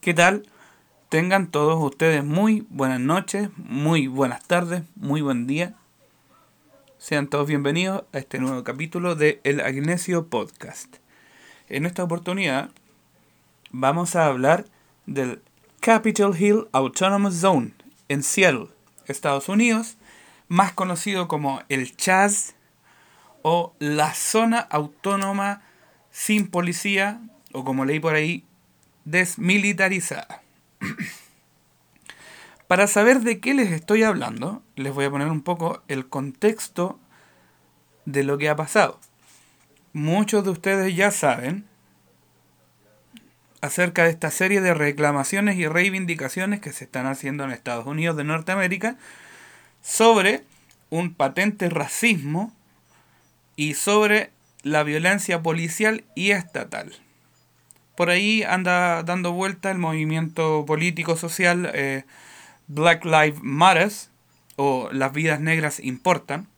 ¿Qué tal? Tengan todos ustedes muy buenas noches, muy buenas tardes, muy buen día. Sean todos bienvenidos a este nuevo capítulo de El Agnesio Podcast. En esta oportunidad vamos a hablar del Capitol Hill Autonomous Zone en Seattle, Estados Unidos, más conocido como el Chaz o la zona autónoma sin policía o como leí por ahí, desmilitarizada. Para saber de qué les estoy hablando, les voy a poner un poco el contexto de lo que ha pasado. Muchos de ustedes ya saben acerca de esta serie de reclamaciones y reivindicaciones que se están haciendo en Estados Unidos de Norteamérica sobre un patente racismo y sobre la violencia policial y estatal. Por ahí anda dando vuelta el movimiento político social eh, Black Lives Matter o Las vidas negras importan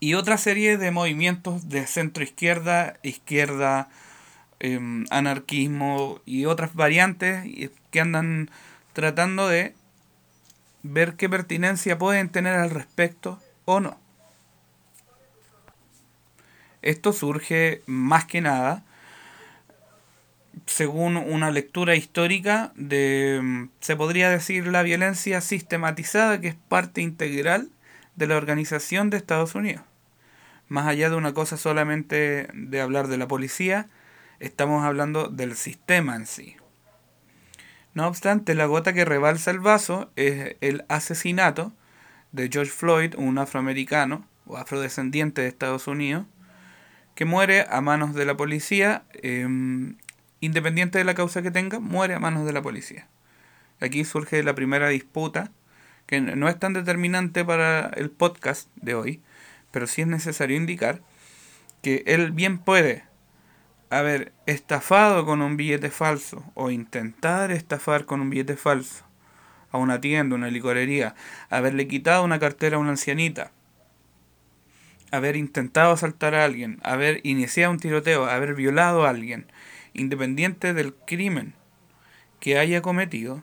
y otra serie de movimientos de centro izquierda, izquierda, em, anarquismo y otras variantes que andan tratando de ver qué pertinencia pueden tener al respecto o no. Esto surge más que nada según una lectura histórica de, se podría decir, la violencia sistematizada que es parte integral de la organización de Estados Unidos. Más allá de una cosa solamente de hablar de la policía, estamos hablando del sistema en sí. No obstante, la gota que rebalsa el vaso es el asesinato de George Floyd, un afroamericano o afrodescendiente de Estados Unidos, que muere a manos de la policía, em, independiente de la causa que tenga, muere a manos de la policía. Aquí surge la primera disputa, que no es tan determinante para el podcast de hoy, pero sí es necesario indicar que él bien puede haber estafado con un billete falso o intentar estafar con un billete falso a una tienda, una licorería, haberle quitado una cartera a una ancianita, haber intentado asaltar a alguien, haber iniciado un tiroteo, haber violado a alguien, independiente del crimen que haya cometido,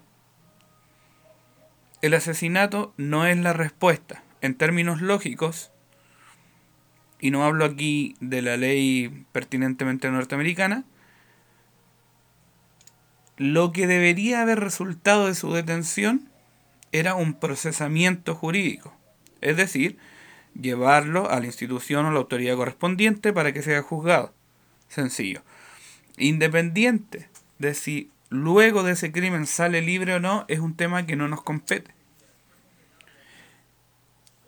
el asesinato no es la respuesta. En términos lógicos, y no hablo aquí de la ley pertinentemente norteamericana, lo que debería haber resultado de su detención era un procesamiento jurídico. Es decir, llevarlo a la institución o la autoridad correspondiente para que sea juzgado. Sencillo. Independiente de si luego de ese crimen sale libre o no, es un tema que no nos compete.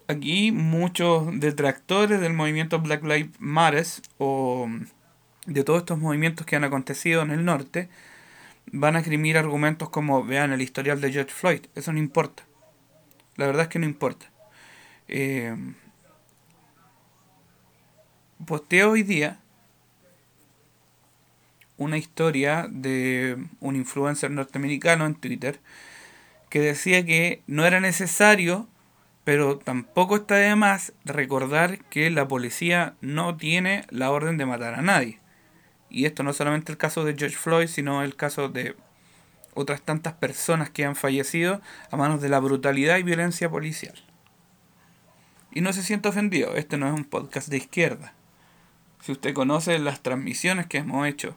Aquí muchos detractores del movimiento Black Lives Matter o de todos estos movimientos que han acontecido en el norte van a escribir argumentos como vean el historial de George Floyd. Eso no importa. La verdad es que no importa. Eh, posteé hoy día una historia de un influencer norteamericano en Twitter que decía que no era necesario, pero tampoco está de más recordar que la policía no tiene la orden de matar a nadie. Y esto no solamente el caso de George Floyd, sino el caso de otras tantas personas que han fallecido a manos de la brutalidad y violencia policial. Y no se siente ofendido, este no es un podcast de izquierda. Si usted conoce las transmisiones que hemos hecho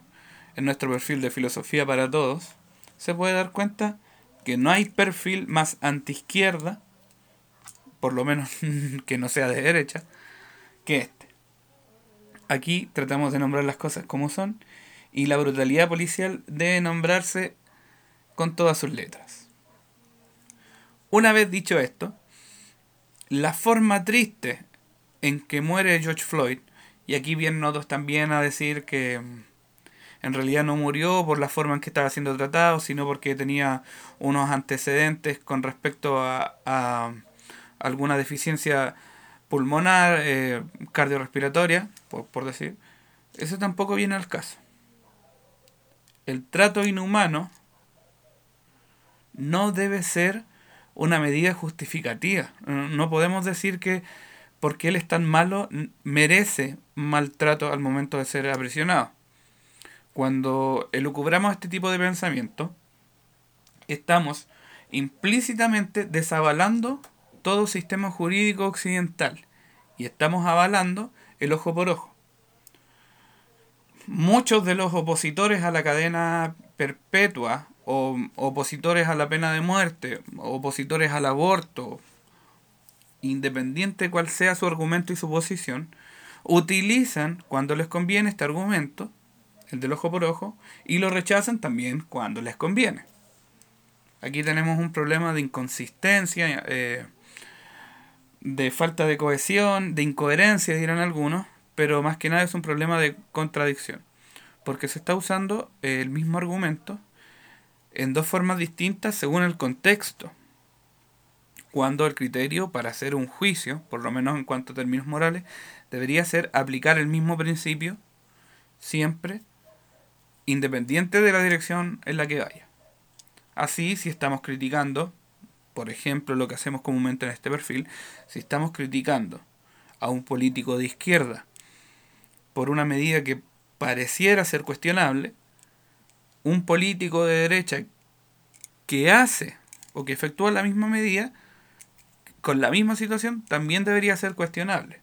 en nuestro perfil de Filosofía para Todos, se puede dar cuenta que no hay perfil más antiizquierda, por lo menos que no sea de derecha, que este. Aquí tratamos de nombrar las cosas como son y la brutalidad policial debe nombrarse con todas sus letras. Una vez dicho esto, la forma triste en que muere George Floyd y aquí vienen otros también a decir que mm, en realidad no murió por la forma en que estaba siendo tratado, sino porque tenía unos antecedentes con respecto a, alguna deficiencia pulmonar, eh, cardiorrespiratoria, por, por decir. Eso tampoco viene al caso. El trato inhumano no debe ser una medida justificativa. No podemos decir que porque él es tan malo merece maltrato al momento de ser aprisionado. Cuando elucubramos este tipo de pensamiento, estamos implícitamente desavalando todo sistema jurídico occidental y estamos avalando el ojo por ojo. Muchos de los opositores a la cadena perpetua o opositores a la pena de muerte, opositores al aborto, independiente cual sea su argumento y su posición, utilizan cuando les conviene este argumento, el del ojo por ojo, y lo rechazan también cuando les conviene. Aquí tenemos un problema de inconsistencia, eh, de falta de cohesión, de incoherencia, dirán algunos, pero más que nada es un problema de contradicción, porque se está usando el mismo argumento en dos formas distintas según el contexto cuando el criterio para hacer un juicio, por lo menos en cuanto a términos morales, debería ser aplicar el mismo principio siempre, independiente de la dirección en la que vaya. Así, si estamos criticando, por ejemplo, lo que hacemos comúnmente en este perfil, si estamos criticando a un político de izquierda por una medida que pareciera ser cuestionable, un político de derecha que hace o que efectúa la misma medida con la misma situación también debería ser cuestionable.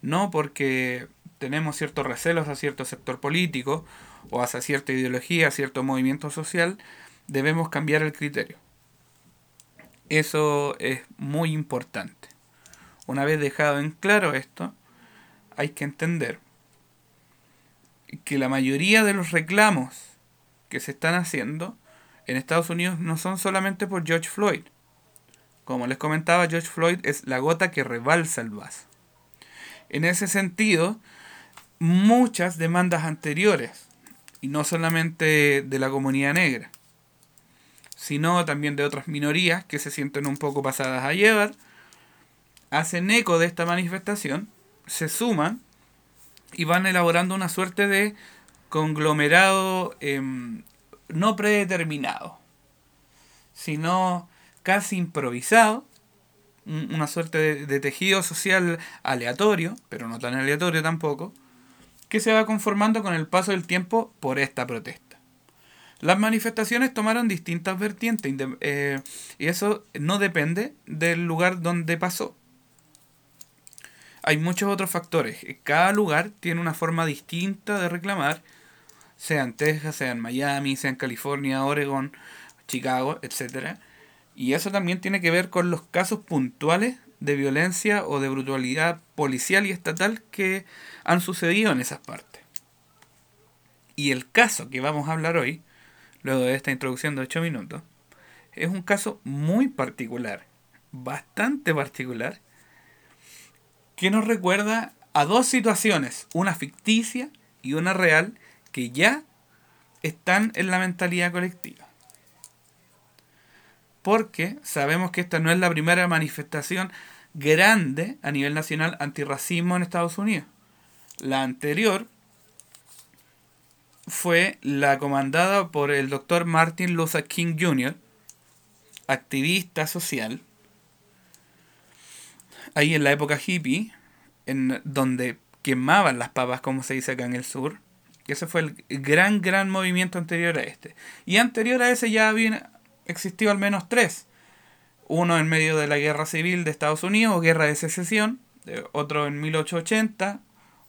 No porque tenemos ciertos recelos a cierto sector político o hacia cierta ideología, cierto movimiento social, debemos cambiar el criterio. Eso es muy importante. Una vez dejado en claro esto, hay que entender que la mayoría de los reclamos que se están haciendo en Estados Unidos no son solamente por George Floyd, como les comentaba, George Floyd es la gota que rebalsa el vaso. En ese sentido, muchas demandas anteriores, y no solamente de la comunidad negra, sino también de otras minorías que se sienten un poco pasadas a llevar, hacen eco de esta manifestación, se suman y van elaborando una suerte de conglomerado em, no predeterminado, sino casi improvisado, una suerte de, tejido social aleatorio, pero no tan aleatorio tampoco, que se va conformando con el paso del tiempo por esta protesta. Las manifestaciones tomaron distintas vertientes eh, y eso no depende del lugar donde pasó. Hay muchos otros factores. Cada lugar tiene una forma distinta de reclamar, sea en Texas, sea en Miami, sea en California, Oregon, Chicago, etcétera y eso también tiene que ver con los casos puntuales de violencia o de brutalidad policial y estatal que han sucedido en esas partes. Y el caso que vamos a hablar hoy, luego de esta introducción de 8 minutos, es un caso muy particular, bastante particular, que nos recuerda a dos situaciones, una ficticia y una real, que ya están en la mentalidad colectiva porque sabemos que esta no es la primera manifestación grande a nivel nacional antirracismo en Estados Unidos. La anterior fue la comandada por el doctor Martin Luther King Jr., activista social, ahí en la época hippie, en donde quemaban las papas, como se dice acá en el sur. Ese fue el gran, gran movimiento anterior a este. Y anterior a ese ya había, existió al menos tres. Uno en medio de la guerra civil de Estados Unidos guerra de secesión, otro en 1880,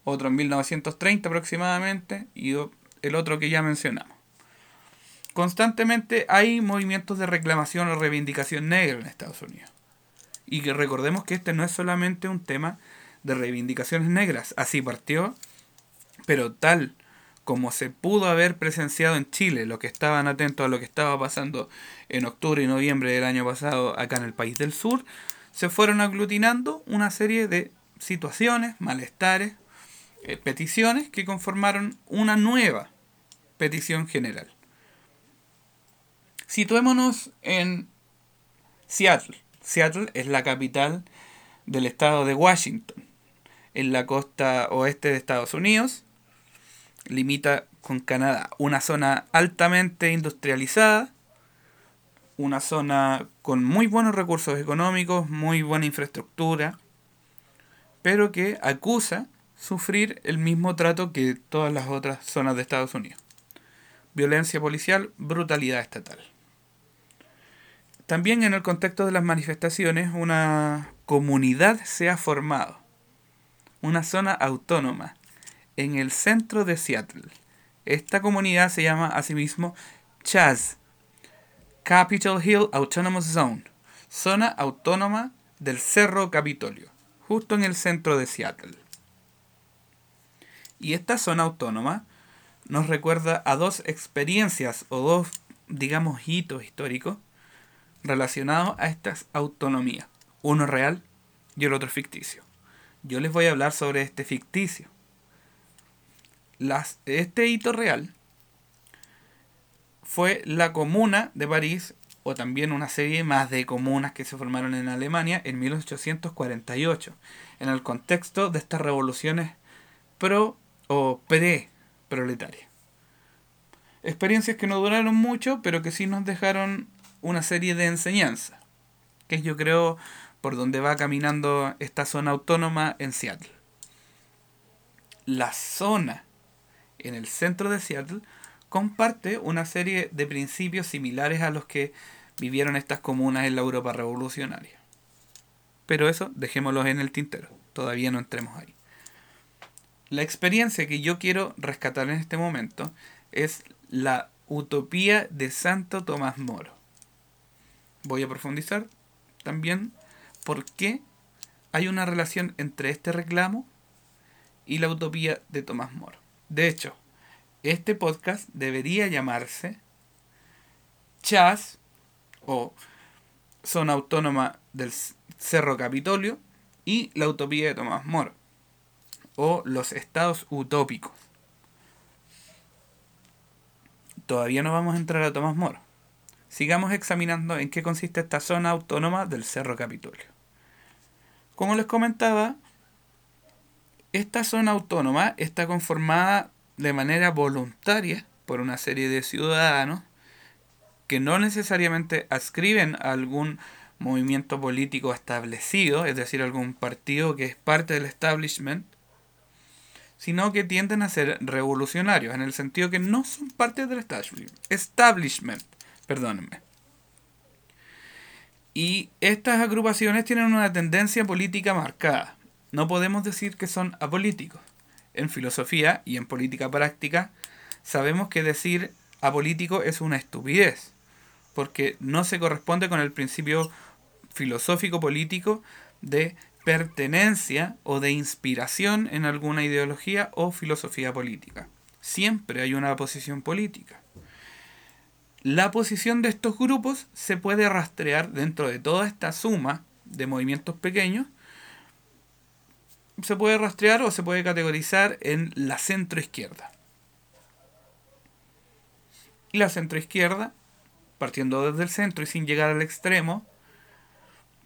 otro en 1930 aproximadamente y el otro que ya mencionamos. Constantemente hay movimientos de reclamación o reivindicación negra en Estados Unidos. Y que recordemos que este no es solamente un tema de reivindicaciones negras, así partió, pero tal como se pudo haber presenciado en Chile, lo que estaban atentos a lo que estaba pasando en octubre y noviembre del año pasado acá en el país del sur, se fueron aglutinando una serie de situaciones, malestares, eh, peticiones que conformaron una nueva petición general. Situémonos en Seattle. Seattle es la capital del estado de Washington, en la costa oeste de Estados Unidos, limita con Canadá, una zona altamente industrializada, una zona con muy buenos recursos económicos, muy buena infraestructura, pero que acusa sufrir el mismo trato que todas las otras zonas de Estados Unidos. violencia policial, brutalidad estatal. También en el contexto de las manifestaciones, una comunidad se ha formado, una zona autónoma, en el centro de Seattle. Esta comunidad se llama asimismo CHAZ, Capitol Hill Autonomous Zone, zona autónoma del Cerro Capitolio, justo en el centro de Seattle. Y esta zona autónoma nos recuerda a dos experiencias o dos, digamos, hitos históricos relacionados a estas autonomías. Uno real y el otro ficticio. Yo les voy a hablar sobre este ficticio. Las, este hito real fue la comuna de París, o también una serie más de comunas que se formaron en Alemania en 1848, en el contexto de estas revoluciones pro o pre-proletarias. Experiencias que no duraron mucho, pero que sí nos dejaron una serie de enseñanzas, que yo creo por donde va caminando esta zona autónoma en Seattle. La zona en el centro de Seattle comparte una serie de principios similares a los que vivieron estas comunas en la Europa revolucionaria. Pero eso dejémoslo en el tintero, todavía no entremos ahí. La experiencia que yo quiero rescatar en este momento es la utopía de Santo Tomás Moro voy a profundizar también por qué hay una relación entre este reclamo y la utopía de Tomás Moro. De hecho, este podcast debería llamarse Chas o Zona Autónoma del Cerro Capitolio y la utopía de Tomás Moro o los estados utópicos. Todavía no vamos a entrar a Tomás Moro sigamos examinando en qué consiste esta zona autónoma del Cerro Capitolio. Como les comentaba, esta zona autónoma está conformada de manera voluntaria por una serie de ciudadanos que no necesariamente adscriben a algún movimiento político establecido, es decir, algún partido que es parte del establishment, sino que tienden a ser revolucionarios, en el sentido que no son parte del establishment Perdónenme. Y estas agrupaciones tienen una tendencia política marcada. No podemos decir que son apolíticos. En filosofía y en política práctica sabemos que decir apolítico es una estupidez, porque no se corresponde con el principio filosófico político de pertenencia o de inspiración en alguna ideología o filosofía política. Siempre hay una posición política la posición de estos grupos se puede rastrear dentro de toda esta suma de movimientos pequeños. Se puede rastrear o se puede categorizar en la centroizquierda. Y la centroizquierda, partiendo desde el centro y sin llegar al extremo,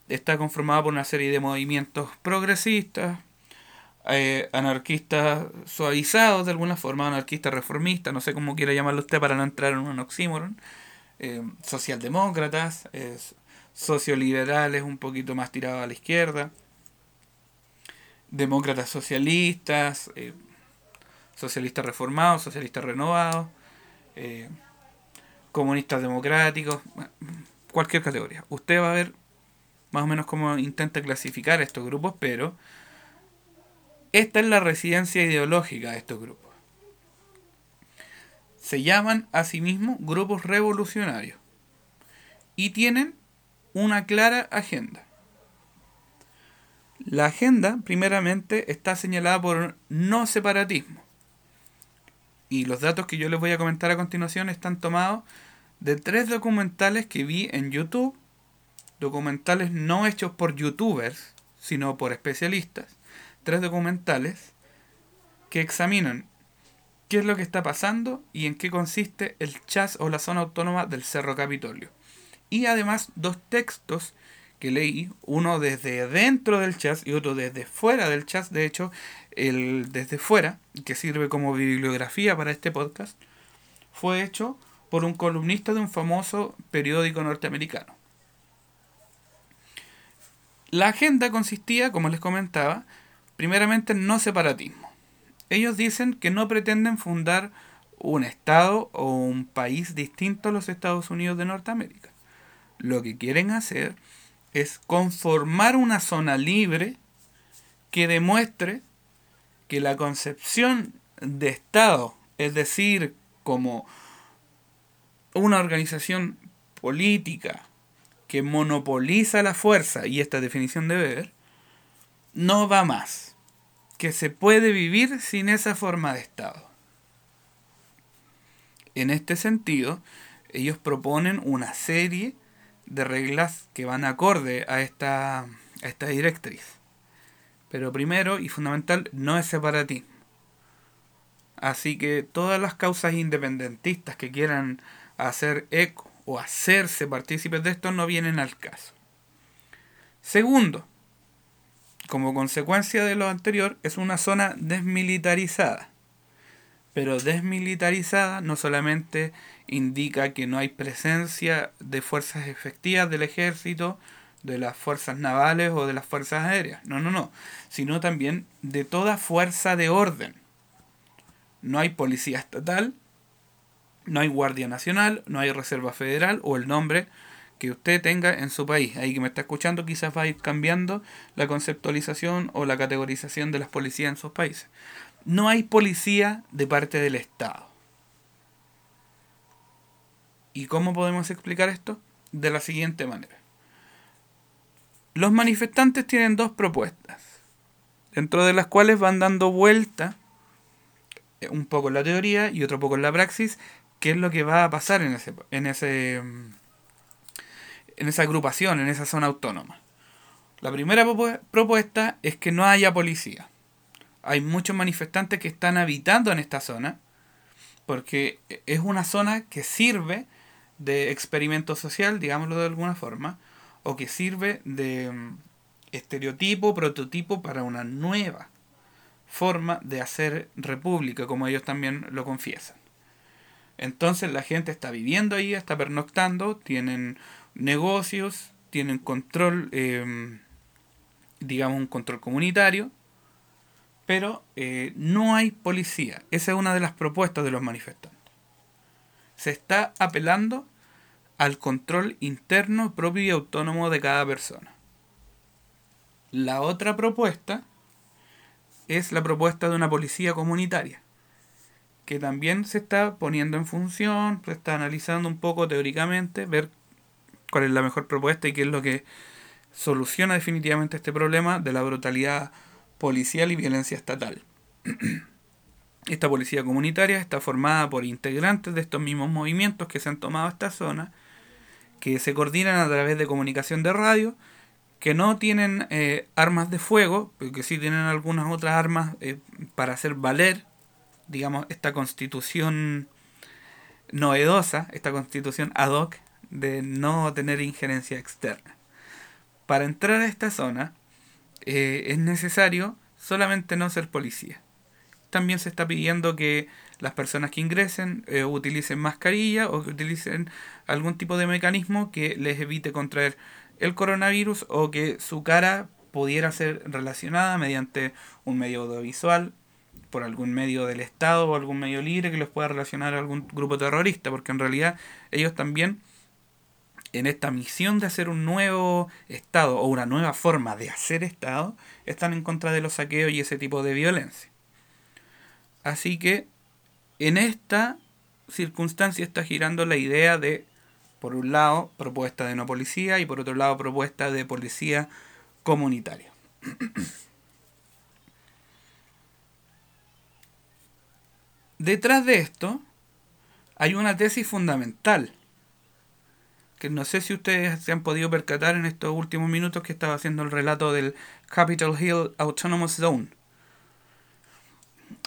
está conformada por una serie de movimientos progresistas, eh, anarquistas suavizados de alguna forma, anarquistas reformistas, no sé cómo quiera llamarlo usted para no entrar en un oxímoron, eh, socialdemócratas, eh, socioliberales un poquito más tirados a la izquierda, demócratas socialistas, eh, socialistas reformados, socialistas renovados, comunistas democráticos, cualquier categoría. Usted va a ver más o menos cómo intenta clasificar estos grupos, pero esta es la residencia ideológica de estos grupos. Se llaman a sí mismos grupos revolucionarios y tienen una clara agenda. La agenda, primeramente, está señalada por no separatismo. Y los datos que yo les voy a comentar a continuación están tomados de tres documentales que vi en YouTube, documentales no hechos por youtubers, sino por especialistas, tres documentales que examinan qué es lo que está pasando y en qué consiste el chas o la zona autónoma del Cerro Capitolio. Y además dos textos que leí, uno desde dentro del chas y otro desde fuera del chas, de hecho, el desde fuera, que sirve como bibliografía para este podcast, fue hecho por un columnista de un famoso periódico norteamericano. La agenda consistía, como les comentaba, primeramente no separatismo. Ellos dicen que no pretenden fundar un estado o un país distinto a los Estados Unidos de Norteamérica. Lo que quieren hacer es conformar una zona libre que demuestre que la concepción de Estado, es decir, como una organización política que monopoliza la fuerza y esta definición de ver, no va más. Que se puede vivir sin esa forma de Estado. En este sentido, ellos proponen una serie de reglas que van acorde a esta, a esta directriz. Pero primero y fundamental, no es separatismo. Así que todas las causas independentistas que quieran hacer eco o hacerse partícipes de esto no vienen al caso. Segundo, como consecuencia de lo anterior, es una zona desmilitarizada. Pero desmilitarizada no solamente indica que no hay presencia de fuerzas efectivas del ejército, de las fuerzas navales o de las fuerzas aéreas. No, no, no. Sino también de toda fuerza de orden. No hay policía estatal, no hay Guardia Nacional, no hay Reserva Federal o el nombre que usted tenga en su país. Ahí que me está escuchando quizás va a ir cambiando la conceptualización o la categorización de las policías en sus países. No hay policía de parte del Estado. ¿Y cómo podemos explicar esto? De la siguiente manera. Los manifestantes tienen dos propuestas, dentro de las cuales van dando vuelta un poco en la teoría y otro poco en la praxis, qué es lo que va a pasar en ese, en ese en esa agrupación, en esa zona autónoma. La primera propuesta es que no haya policía. Hay muchos manifestantes que están habitando en esta zona porque es una zona que sirve de experimento social, digámoslo de alguna forma, o que sirve de mm, estereotipo, prototipo para una nueva forma de hacer república, como ellos también lo confiesan. Entonces la gente está viviendo ahí, está pernoctando, tienen negocios, tienen control, em, digamos un control comunitario, pero eh, no hay policía. Esa es una de las propuestas de los manifestantes. Se está apelando al control interno propio y autónomo de cada persona. La otra propuesta es la propuesta de una policía comunitaria, que también se está poniendo en función, se está analizando un poco teóricamente, ver cuál es la mejor propuesta y qué es lo que soluciona definitivamente este problema de la brutalidad policial y violencia estatal. Esta policía comunitaria está formada por integrantes de estos mismos movimientos que se han tomado esta zona, que se coordinan a través de comunicación de radio, que no tienen eh, armas de fuego, pero que sí tienen algunas otras armas eh, para hacer valer, digamos, esta constitución novedosa, esta constitución ad hoc de no tener injerencia externa. Para entrar a esta zona eh, es necesario solamente no ser policía. También se está pidiendo que las personas que ingresen eh, utilicen mascarilla o que utilicen algún tipo de mecanismo que les evite contraer el coronavirus o que su cara pudiera ser relacionada mediante un medio audiovisual, por algún medio del Estado o algún medio libre que los pueda relacionar a algún grupo terrorista, porque en realidad ellos también en esta misión de hacer un nuevo Estado o una nueva forma de hacer Estado, están en contra de los saqueos y ese tipo de violencia. Así que en esta circunstancia está girando la idea de, por un lado, propuesta de no policía y por otro lado, propuesta de policía comunitaria. Detrás de esto hay una tesis fundamental que no sé si ustedes se han podido percatar en estos últimos minutos que estaba haciendo el relato del Capitol Hill Autonomous Zone.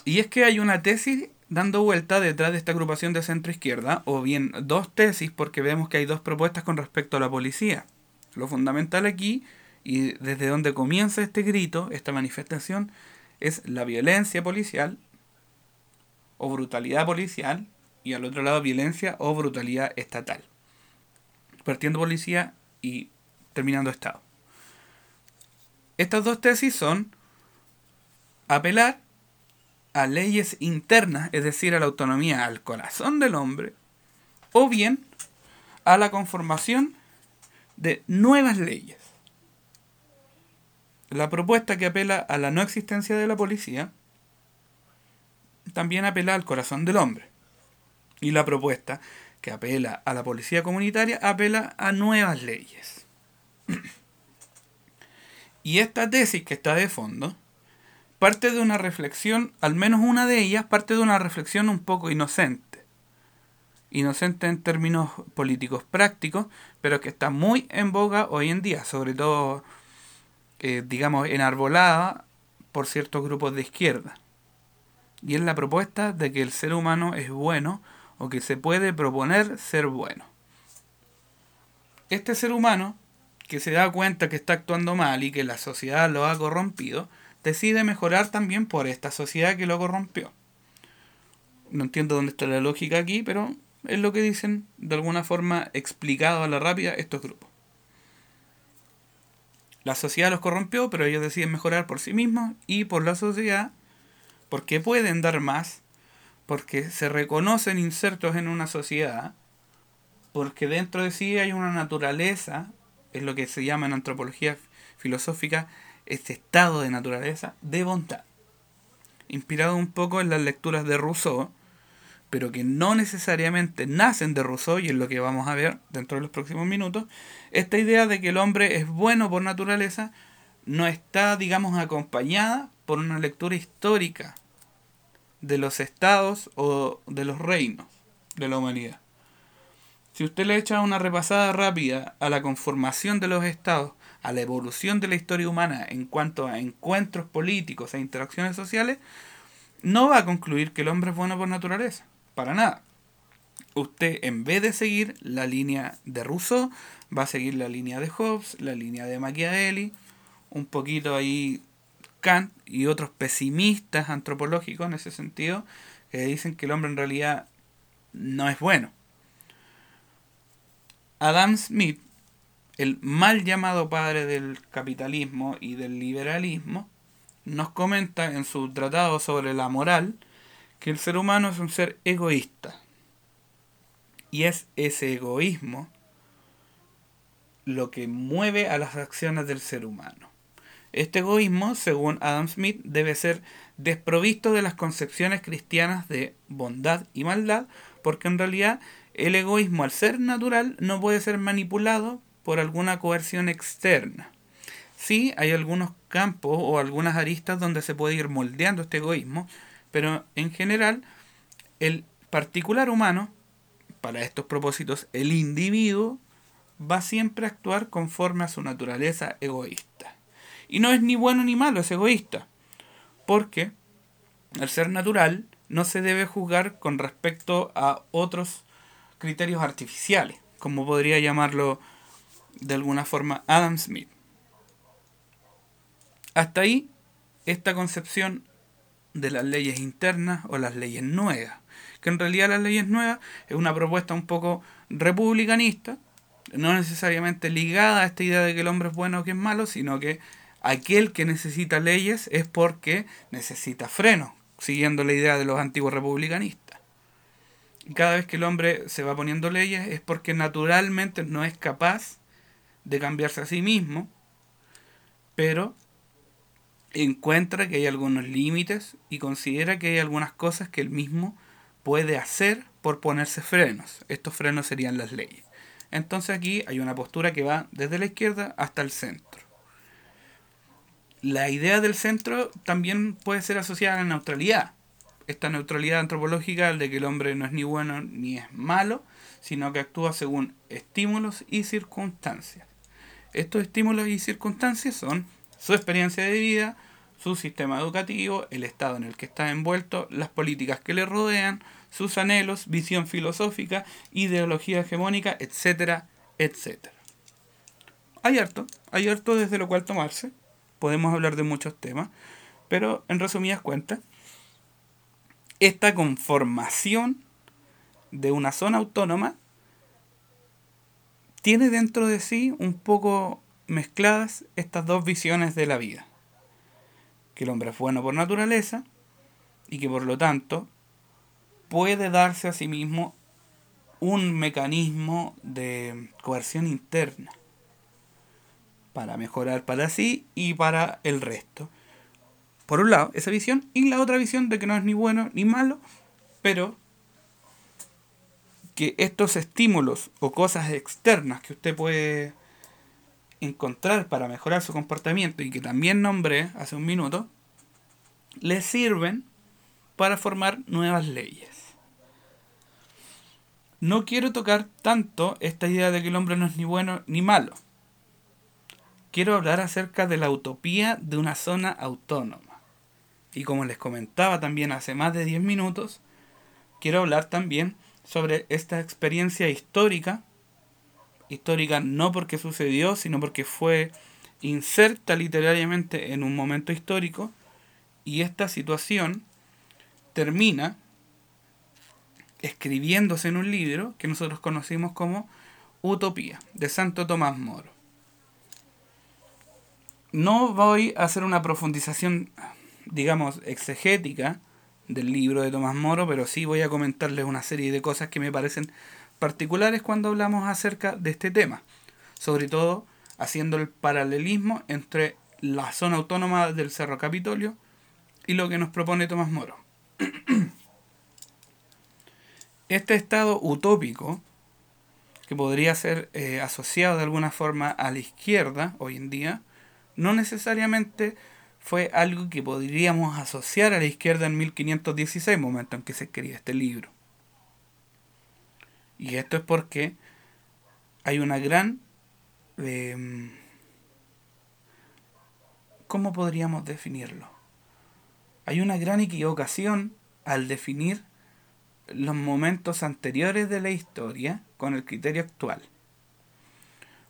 Y es que hay una tesis dando vuelta detrás de esta agrupación de centro izquierda, o bien dos tesis, porque vemos que hay dos propuestas con respecto a la policía. Lo fundamental aquí, y desde donde comienza este grito, esta manifestación, es la violencia policial o brutalidad policial, y al otro lado violencia o brutalidad estatal partiendo policía y terminando Estado. Estas dos tesis son apelar a leyes internas, es decir, a la autonomía, al corazón del hombre, o bien a la conformación de nuevas leyes. La propuesta que apela a la no existencia de la policía también apela al corazón del hombre. Y la propuesta que apela a la policía comunitaria apela a nuevas leyes. y esta tesis que está de fondo parte de una reflexión, al menos una de ellas, parte de una reflexión un poco inocente. Inocente en términos políticos prácticos, pero que está muy en boga hoy en día, sobre todo, eh, digamos, enarbolada por ciertos grupos de izquierda. Y es la propuesta de que el ser humano es bueno o que se puede proponer ser bueno. Este ser humano, que se da cuenta que está actuando mal y que la sociedad lo ha corrompido, decide mejorar también por esta sociedad que lo corrompió. No entiendo dónde está la lógica aquí, pero es lo que dicen de alguna forma explicado a la rápida estos grupos. La sociedad los corrompió, pero ellos deciden mejorar por sí mismos y por la sociedad, porque pueden dar más, porque se reconocen insertos en una sociedad, porque dentro de sí hay una naturaleza, es lo que se llama en antropología filosófica, este estado de naturaleza de bondad, inspirado un poco en las lecturas de Rousseau, pero que no necesariamente nacen de Rousseau, y es lo que vamos a ver dentro de los próximos minutos, esta idea de que el hombre es bueno por naturaleza no está, digamos, acompañada por una lectura histórica de los estados o de los reinos de la humanidad. Si usted le echa una repasada rápida a la conformación de los estados a la evolución de la historia humana en cuanto a encuentros políticos e interacciones sociales, no va a concluir que el hombre es bueno por naturaleza, para nada. Usted, en vez de seguir la línea de Rousseau, va a seguir la línea de Hobbes, la línea de Machiavelli, un poquito ahí Kant y otros pesimistas antropológicos en ese sentido, que dicen que el hombre en realidad no es bueno. Adam Smith el mal llamado padre del capitalismo y del liberalismo, nos comenta en su tratado sobre la moral que el ser humano es un ser egoísta. Y es ese egoísmo lo que mueve a las acciones del ser humano. Este egoísmo, según Adam Smith, debe ser desprovisto de las concepciones cristianas de bondad y maldad, porque en realidad el egoísmo, al ser natural, no puede ser manipulado por alguna coerción externa. Sí, hay algunos campos o algunas aristas donde se puede ir moldeando este egoísmo, pero en general el particular humano, para estos propósitos el individuo, va siempre a actuar conforme a su naturaleza egoísta. Y no es ni bueno ni malo, es egoísta, porque el ser natural no se debe juzgar con respecto a otros criterios artificiales, como podría llamarlo de alguna forma Adam Smith. Hasta ahí, esta concepción de las leyes internas o las leyes nuevas, que en realidad las leyes nuevas es una propuesta un poco republicanista, no necesariamente ligada a esta idea de que el hombre es bueno o que es malo, sino que aquel que necesita leyes es porque necesita freno, siguiendo la idea de los antiguos republicanistas. Cada vez que el hombre se va poniendo leyes es porque naturalmente no es capaz de cambiarse a sí mismo, pero encuentra que hay algunos límites y considera que hay algunas cosas que él mismo puede hacer por ponerse frenos. Estos frenos serían las leyes. Entonces aquí hay una postura que va desde la izquierda hasta el centro. La idea del centro también puede ser asociada a la neutralidad. Esta neutralidad antropológica de que el hombre no es ni bueno ni es malo, sino que actúa según estímulos y circunstancias. Estos estímulos y circunstancias son su experiencia de vida, su sistema educativo, el estado en el que está envuelto, las políticas que le rodean, sus anhelos, visión filosófica, ideología hegemónica, etcétera, etcétera. Hay harto, hay harto desde lo cual tomarse, podemos hablar de muchos temas, pero en resumidas cuentas, esta conformación de una zona autónoma tiene dentro de sí un poco mezcladas estas dos visiones de la vida. Que el hombre es bueno por naturaleza y que por lo tanto puede darse a sí mismo un mecanismo de coerción interna para mejorar para sí y para el resto. Por un lado, esa visión y la otra visión de que no es ni bueno ni malo, pero que estos estímulos o cosas externas que usted puede encontrar para mejorar su comportamiento y que también nombré hace un minuto, le sirven para formar nuevas leyes. No quiero tocar tanto esta idea de que el hombre no es ni bueno ni malo. Quiero hablar acerca de la utopía de una zona autónoma. Y como les comentaba también hace más de 10 minutos, quiero hablar también sobre esta experiencia histórica. Histórica no porque sucedió, sino porque fue inserta literariamente en un momento histórico. Y esta situación termina escribiéndose en un libro que nosotros conocimos como Utopía, de Santo Tomás Moro. No voy a hacer una profundización, digamos, exegética del libro de Tomás Moro, pero sí voy a comentarles una serie de cosas que me parecen particulares cuando hablamos acerca de este tema. Sobre todo haciendo el paralelismo entre la zona autónoma del Cerro Capitolio y lo que nos propone Tomás Moro. Este estado utópico, que podría ser eh, asociado de alguna forma a la izquierda hoy en día, no necesariamente fue algo que podríamos asociar a la izquierda en 1516, momento en que se escribe este libro. Y esto es porque hay una gran... Em, ¿Cómo podríamos definirlo? Hay una gran equivocación al definir los momentos anteriores de la historia con el criterio actual.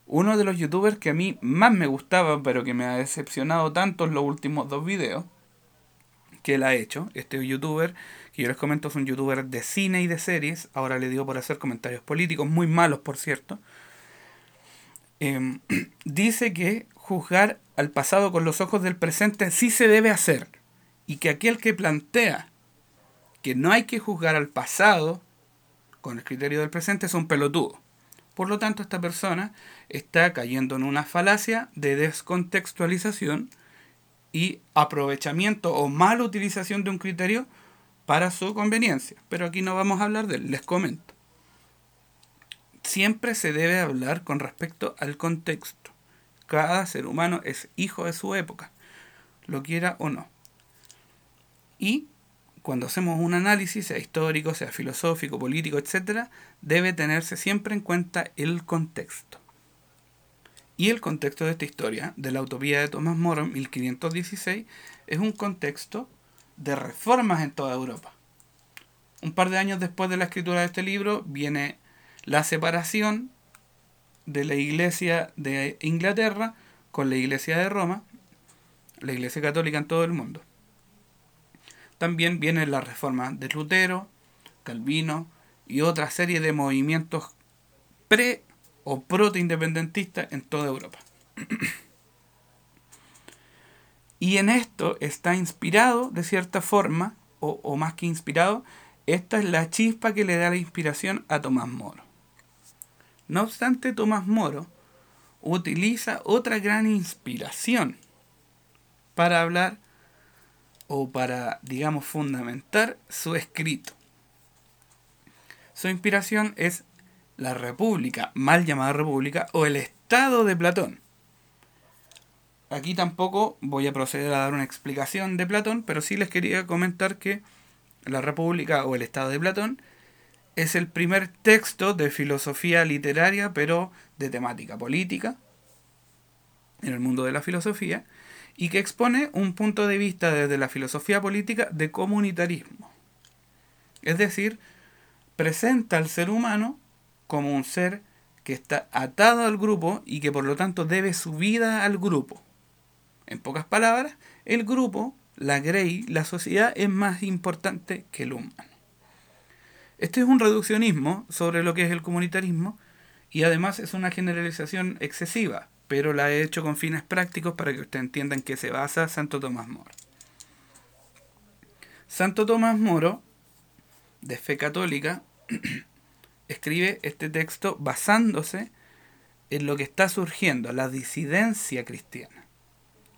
Uno de los youtubers que a mí más me gustaba, pero que me ha decepcionado tanto en los últimos dos videos que él ha hecho, este youtuber, que yo les comento es un youtuber de cine y de series, ahora le digo por hacer comentarios políticos, muy malos por cierto, em, dice que juzgar al pasado con los ojos del presente sí se debe hacer, y que aquel que plantea que no hay que juzgar al pasado con el criterio del presente es un pelotudo. Por lo tanto, esta persona está cayendo en una falacia de descontextualización y aprovechamiento o mala utilización de un criterio para su conveniencia. Pero aquí no vamos a hablar de él, les comento. Siempre se debe hablar con respecto al contexto. Cada ser humano es hijo de su época, lo quiera o no. Y cuando hacemos un análisis, sea histórico, sea filosófico, político, etc., debe tenerse siempre en cuenta el contexto. Y el contexto de esta historia, de la utopía de Thomas More en 1516, es un contexto de reformas en toda Europa. Un par de años después de la escritura de este libro viene la separación de la Iglesia de Inglaterra con la Iglesia de Roma, la Iglesia católica en todo el mundo. También viene la reforma de Lutero, Calvino y otra serie de movimientos pre o proto-independentistas en toda Europa. y en esto está inspirado, de cierta forma, o, o, más que inspirado, esta es la chispa que le da la inspiración a Tomás Moro. No obstante, Tomás Moro utiliza otra gran inspiración para hablar o para, digamos, fundamentar su escrito. Su inspiración es la República, mal llamada República, o el Estado de Platón. Aquí tampoco voy a proceder a dar una explicación de Platón, pero sí les quería comentar que la República o el Estado de Platón es el primer texto de filosofía literaria, pero de temática política, en el mundo de la filosofía, y que expone un punto de vista desde la filosofía política de comunitarismo. Es decir, presenta al ser humano como un ser que está atado al grupo y que por lo tanto debe su vida al grupo. En pocas palabras, el grupo, la grey, la sociedad es más importante que el humano. Este es un reduccionismo sobre lo que es el comunitarismo y además es una generalización excesiva, pero la he hecho con fines prácticos para que ustedes entiendan que se basa Santo Tomás More. Santo Tomás Moro, de fe católica, escribe este texto basándose en lo que está surgiendo, la disidencia cristiana.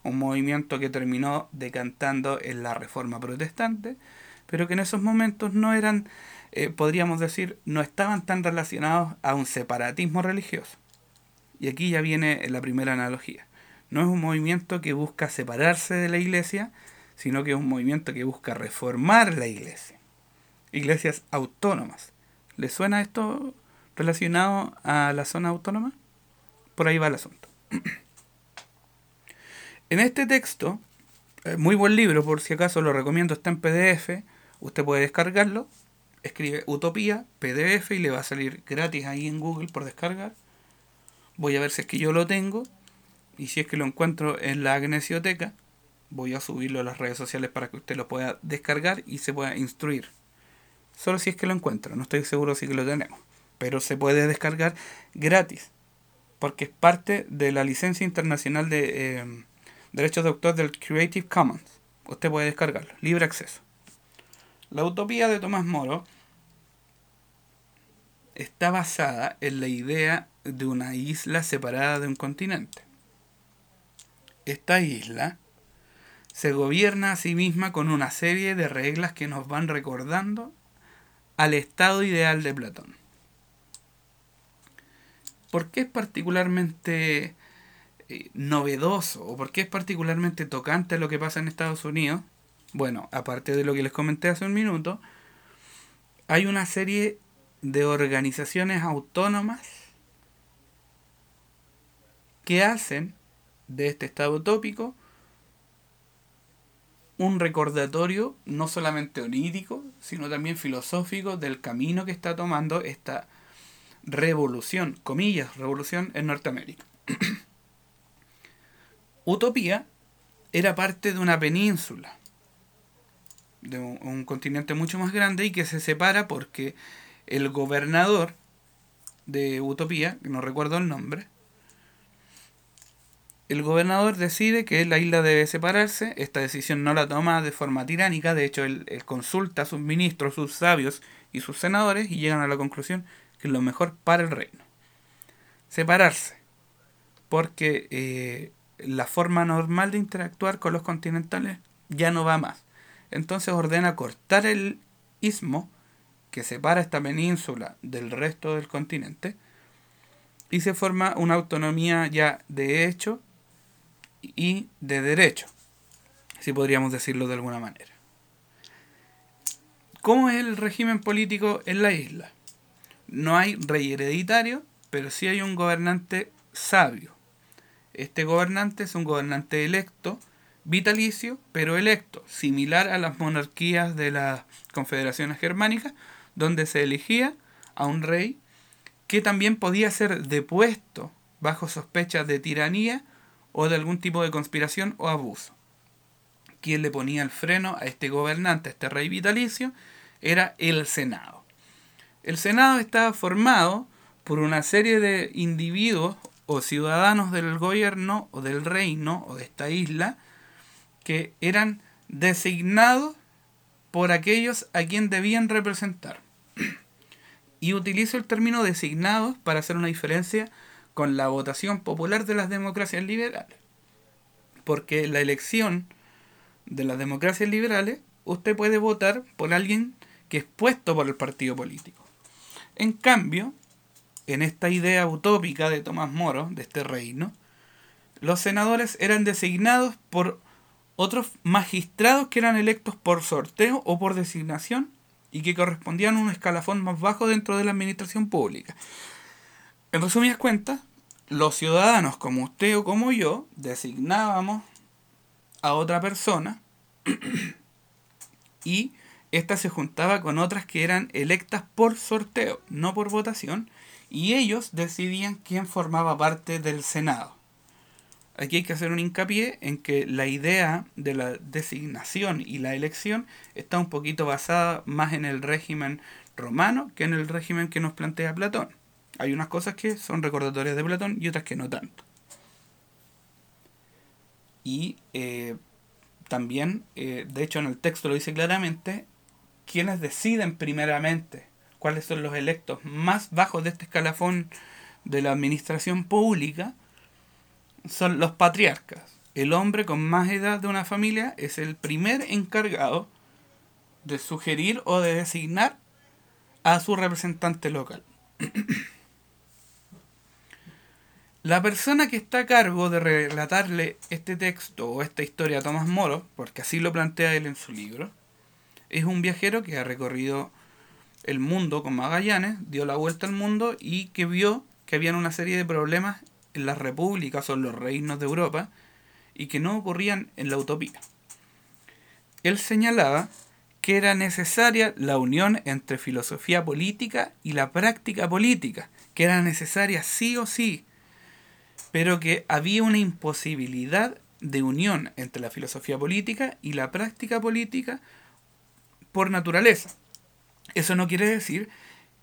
Un movimiento que terminó decantando en la reforma protestante, pero que en esos momentos no eran, eh, podríamos decir, no estaban tan relacionados a un separatismo religioso. Y aquí ya viene la primera analogía. No es un movimiento que busca separarse de la iglesia, sino que es un movimiento que busca reformar la iglesia. Iglesias autónomas. ¿Le suena esto relacionado a la zona autónoma? Por ahí va el asunto. en este texto, eh, muy buen libro, por si acaso lo recomiendo, está en PDF, usted puede descargarlo, escribe Utopía, PDF y le va a salir gratis ahí en Google por descargar. Voy a ver si es que yo lo tengo y si es que lo encuentro en la Agnesioteca, voy a subirlo a las redes sociales para que usted lo pueda descargar y se pueda instruir. Solo si es que lo encuentro, no estoy seguro si lo tenemos, pero se puede descargar gratis porque es parte de la licencia internacional de eh, derechos de autor del Creative Commons. Usted puede descargarlo, libre acceso. La utopía de Tomás Moro está basada en la idea de una isla separada de un continente. Esta isla se gobierna a sí misma con una serie de reglas que nos van recordando al estado ideal de Platón. ¿por qué es particularmente eh, novedoso o por qué es particularmente tocante lo que pasa en Estados Unidos? Bueno, aparte de lo que les comenté hace un minuto, hay una serie de organizaciones autónomas que hacen de este estado utópico un recordatorio no solamente onírico, sino también filosófico del camino que está tomando esta revolución, comillas, revolución en Norteamérica. Utopía era parte de una península, de un, continente mucho más grande y que se separa porque el gobernador de Utopía, que no recuerdo el nombre, el gobernador decide que la isla debe separarse, esta decisión no la toma de forma tiránica, de hecho él, consulta a sus ministros, sus sabios y sus senadores y llegan a la conclusión que es lo mejor para el reino. Separarse, porque eh, la forma normal de interactuar con los continentales ya no va más. Entonces ordena cortar el istmo que separa esta península del resto del continente y se forma una autonomía ya de hecho y de derecho, si podríamos decirlo de alguna manera. ¿Cómo es el régimen político en la isla? no hay rey hereditario, pero sí hay un gobernante sabio. Este gobernante es un gobernante electo, vitalicio, pero electo, similar a las monarquías de las confederaciones germánicas, donde se elegía a un rey que también podía ser depuesto bajo sospechas de tiranía o de algún tipo de conspiración o abuso. Quien le ponía el freno a este gobernante, a este rey vitalicio, era el Senado. El Senado estaba formado por una serie de individuos o ciudadanos del gobierno o del reino o de esta isla que eran designados por aquellos a quien debían representar. Y utilizo el término designados para hacer una diferencia con la votación popular de las democracias liberales. Porque la elección de las democracias liberales, usted puede votar por alguien que es puesto por el partido político. En cambio, en esta idea utópica de Tomás Moro, de este reino, los senadores eran designados por otros magistrados que eran electos por sorteo o por designación y que correspondían a un escalafón más bajo dentro de la administración pública. En resumidas cuentas, los ciudadanos como usted o como yo designábamos a otra persona y esta se juntaba con otras que eran electas por sorteo, no por votación, y ellos decidían quién formaba parte del Senado. Aquí hay que hacer un hincapié en que la idea de la designación y la elección está un poquito basada más en el régimen romano que en el régimen que nos plantea Platón. Hay unas cosas que son recordatorias de Platón y otras que no tanto. Y eh, también, eh, de hecho en el texto lo dice claramente, quienes deciden primeramente cuáles son los electos más bajos de este escalafón de la administración pública son los patriarcas. El hombre con más edad de una familia es el primer encargado de sugerir o de designar a su representante local. La persona que está a cargo de relatarle este texto o esta historia a Tomás Moro, porque así lo plantea él en su libro, es un viajero que ha recorrido el mundo con Magallanes, dio la vuelta al mundo y que vio que habían una serie de problemas en las repúblicas o en los reinos de Europa y que no ocurrían en la utopía. Él señalaba que era necesaria la unión entre filosofía política y la práctica política, que era necesaria sí o sí, pero que había una imposibilidad de unión entre la filosofía política y la práctica política por naturaleza. Eso no quiere decir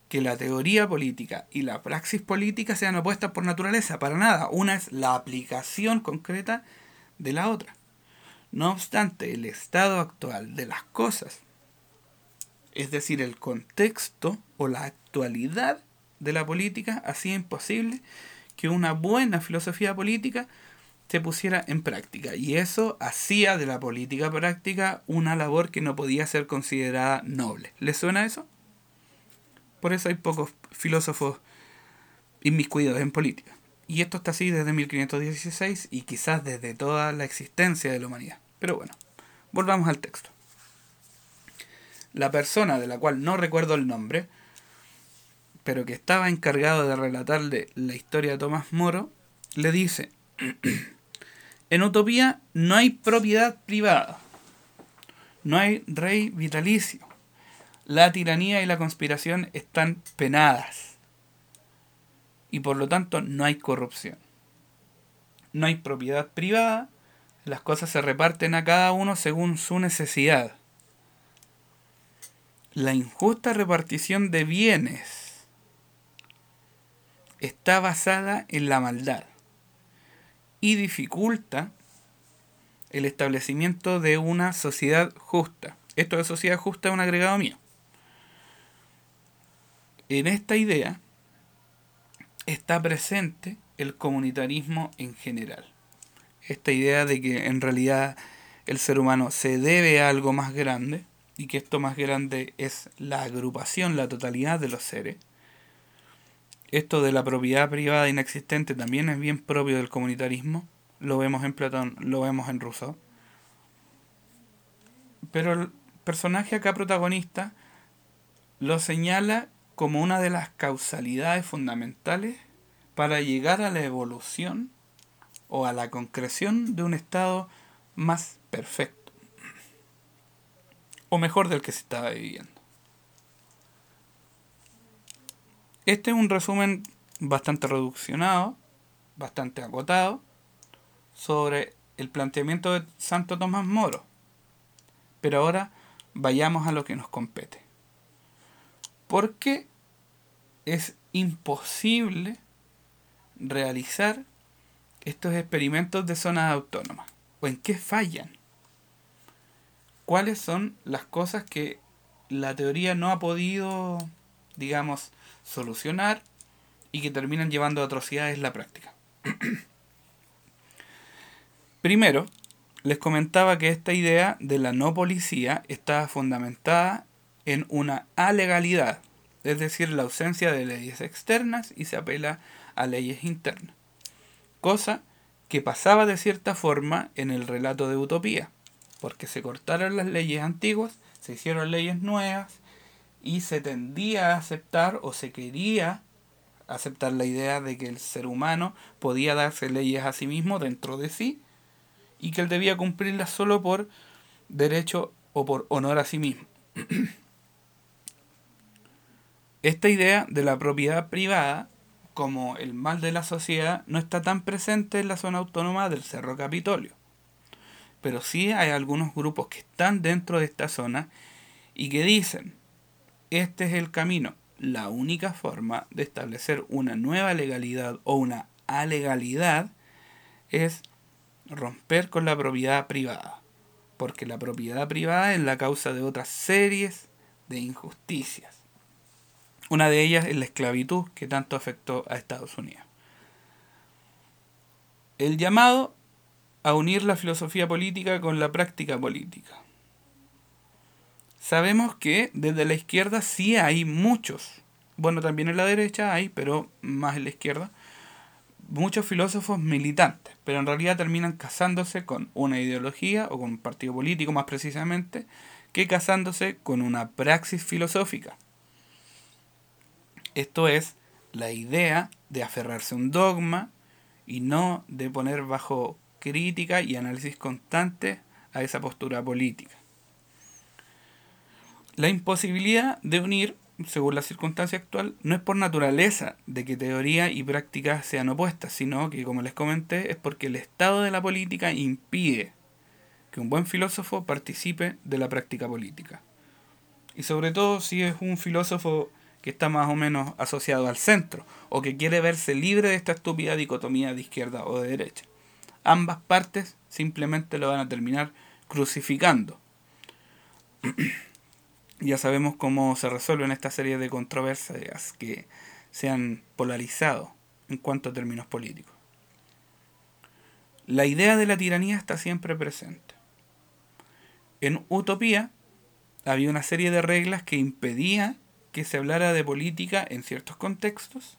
que la teoría política y la praxis política sean opuestas por naturaleza, para nada. Una es la aplicación concreta de la otra. No obstante, el estado actual de las cosas, es decir, el contexto o la actualidad de la política, hacía imposible que una buena filosofía política se pusiera en práctica. Y eso hacía de la política práctica una labor que no podía ser considerada noble. ¿Les suena eso? Por eso hay pocos filósofos inmiscuidos en política. Y esto está así desde 1516 y quizás desde toda la existencia de la humanidad. Pero bueno, volvamos al texto. La persona de la cual no recuerdo el nombre, pero que estaba encargado de relatarle la historia de Tomás Moro, le dice, en Utopía no hay propiedad privada, no hay rey vitalicio, la tiranía y la conspiración están penadas y por lo tanto no hay corrupción. No hay propiedad privada, las cosas se reparten a cada uno según su necesidad. La injusta repartición de bienes está basada en la maldad y dificulta el establecimiento de una sociedad justa. Esto de sociedad justa es un agregado mío. En esta idea está presente el comunitarismo en general. Esta idea de que en realidad el ser humano se debe a algo más grande y que esto más grande es la agrupación, la totalidad de los seres esto de la propiedad privada inexistente también es bien propio del comunitarismo. Lo vemos en Platón, lo vemos en Rousseau. Pero el personaje acá protagonista lo señala como una de las causalidades fundamentales para llegar a la evolución o a la concreción de un estado más perfecto o mejor del que se estaba viviendo. Este es un resumen bastante reduccionado, bastante agotado, sobre el planteamiento de Santo Tomás Moro. Pero ahora vayamos a lo que nos compete. ¿Por qué es imposible realizar estos experimentos de zonas autónomas? ¿O en qué fallan? ¿Cuáles son las cosas que la teoría no ha podido, digamos, solucionar y que terminan llevando a atrocidades en la práctica. Primero, les comentaba que esta idea de la no policía está fundamentada en una alegalidad, es decir, la ausencia de leyes externas y se apela a leyes internas. Cosa que pasaba de cierta forma en el relato de Utopía, porque se cortaron las leyes antiguas, se hicieron leyes nuevas y se tendía a aceptar o se quería aceptar la idea de que el ser humano podía darse leyes a sí mismo dentro de sí y que él debía cumplirlas solo por derecho o por honor a sí mismo. Esta idea de la propiedad privada como el mal de la sociedad no está tan presente en la zona autónoma del Cerro Capitolio. Pero sí hay algunos grupos que están dentro de esta zona y que dicen, este es el camino, la única forma de establecer una nueva legalidad o una alegalidad es romper con la propiedad privada. porque la propiedad privada es la causa de otras series de injusticias. Una de ellas es la esclavitud que tanto afectó a Estados Unidos. El llamado a unir la filosofía política con la práctica política. Sabemos que desde la izquierda sí hay muchos, bueno también en la derecha hay, pero más en la izquierda, muchos filósofos militantes, pero en realidad terminan casándose con una ideología o con un partido político más precisamente, que casándose con una praxis filosófica. Esto es la idea de aferrarse a un dogma y no de poner bajo crítica y análisis constante a esa postura política. La imposibilidad de unir según la circunstancia actual, no es por naturaleza de que teoría y práctica sean opuestas, sino que, como les comenté, es porque el estado de la política impide que un buen filósofo participe de la práctica política. Y sobre todo si es un filósofo que está más o menos asociado al centro, o que quiere verse libre de esta estúpida dicotomía de izquierda o de derecha. Ambas partes simplemente lo van a terminar crucificando. ya sabemos cómo se resuelven esta serie de controversias que se han polarizado en cuanto a términos políticos. La idea de la tiranía está siempre presente. En Utopía había una serie de reglas que impedían que se hablara de política en ciertos contextos